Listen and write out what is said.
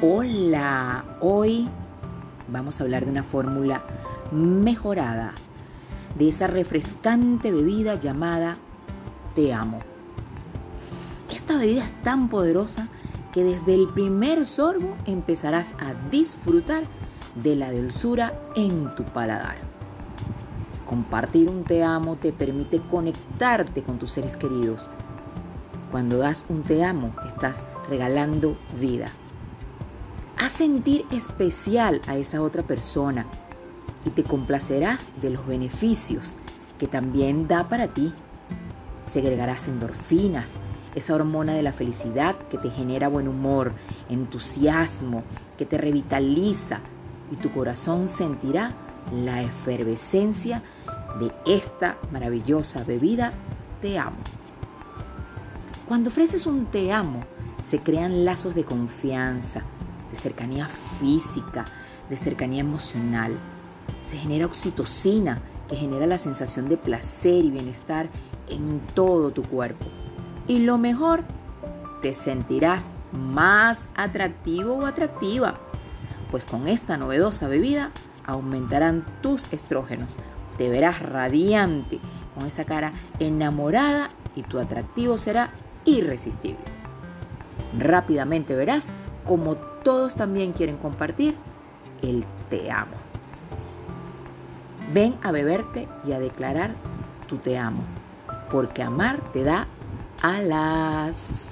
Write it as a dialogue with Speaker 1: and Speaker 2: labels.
Speaker 1: Hola, hoy vamos a hablar de una fórmula mejorada, de esa refrescante bebida llamada Te amo. Esta bebida es tan poderosa que desde el primer sorbo empezarás a disfrutar de la dulzura en tu paladar. Compartir un te amo te permite conectarte con tus seres queridos. Cuando das un te amo, estás regalando vida. Sentir especial a esa otra persona y te complacerás de los beneficios que también da para ti. Segregarás endorfinas, esa hormona de la felicidad que te genera buen humor, entusiasmo, que te revitaliza y tu corazón sentirá la efervescencia de esta maravillosa bebida Te amo. Cuando ofreces un Te amo, se crean lazos de confianza, de cercanía física, de cercanía emocional. Se genera oxitocina, que genera la sensación de placer y bienestar en todo tu cuerpo. Y lo mejor, te sentirás más atractivo o atractiva, pues con esta novedosa bebida aumentarán tus estrógenos. Te verás radiante, con esa cara enamorada y tu atractivo será irresistible. Rápidamente verás como todos también quieren compartir el te amo. Ven a beberte y a declarar tu te amo, porque amar te da alas.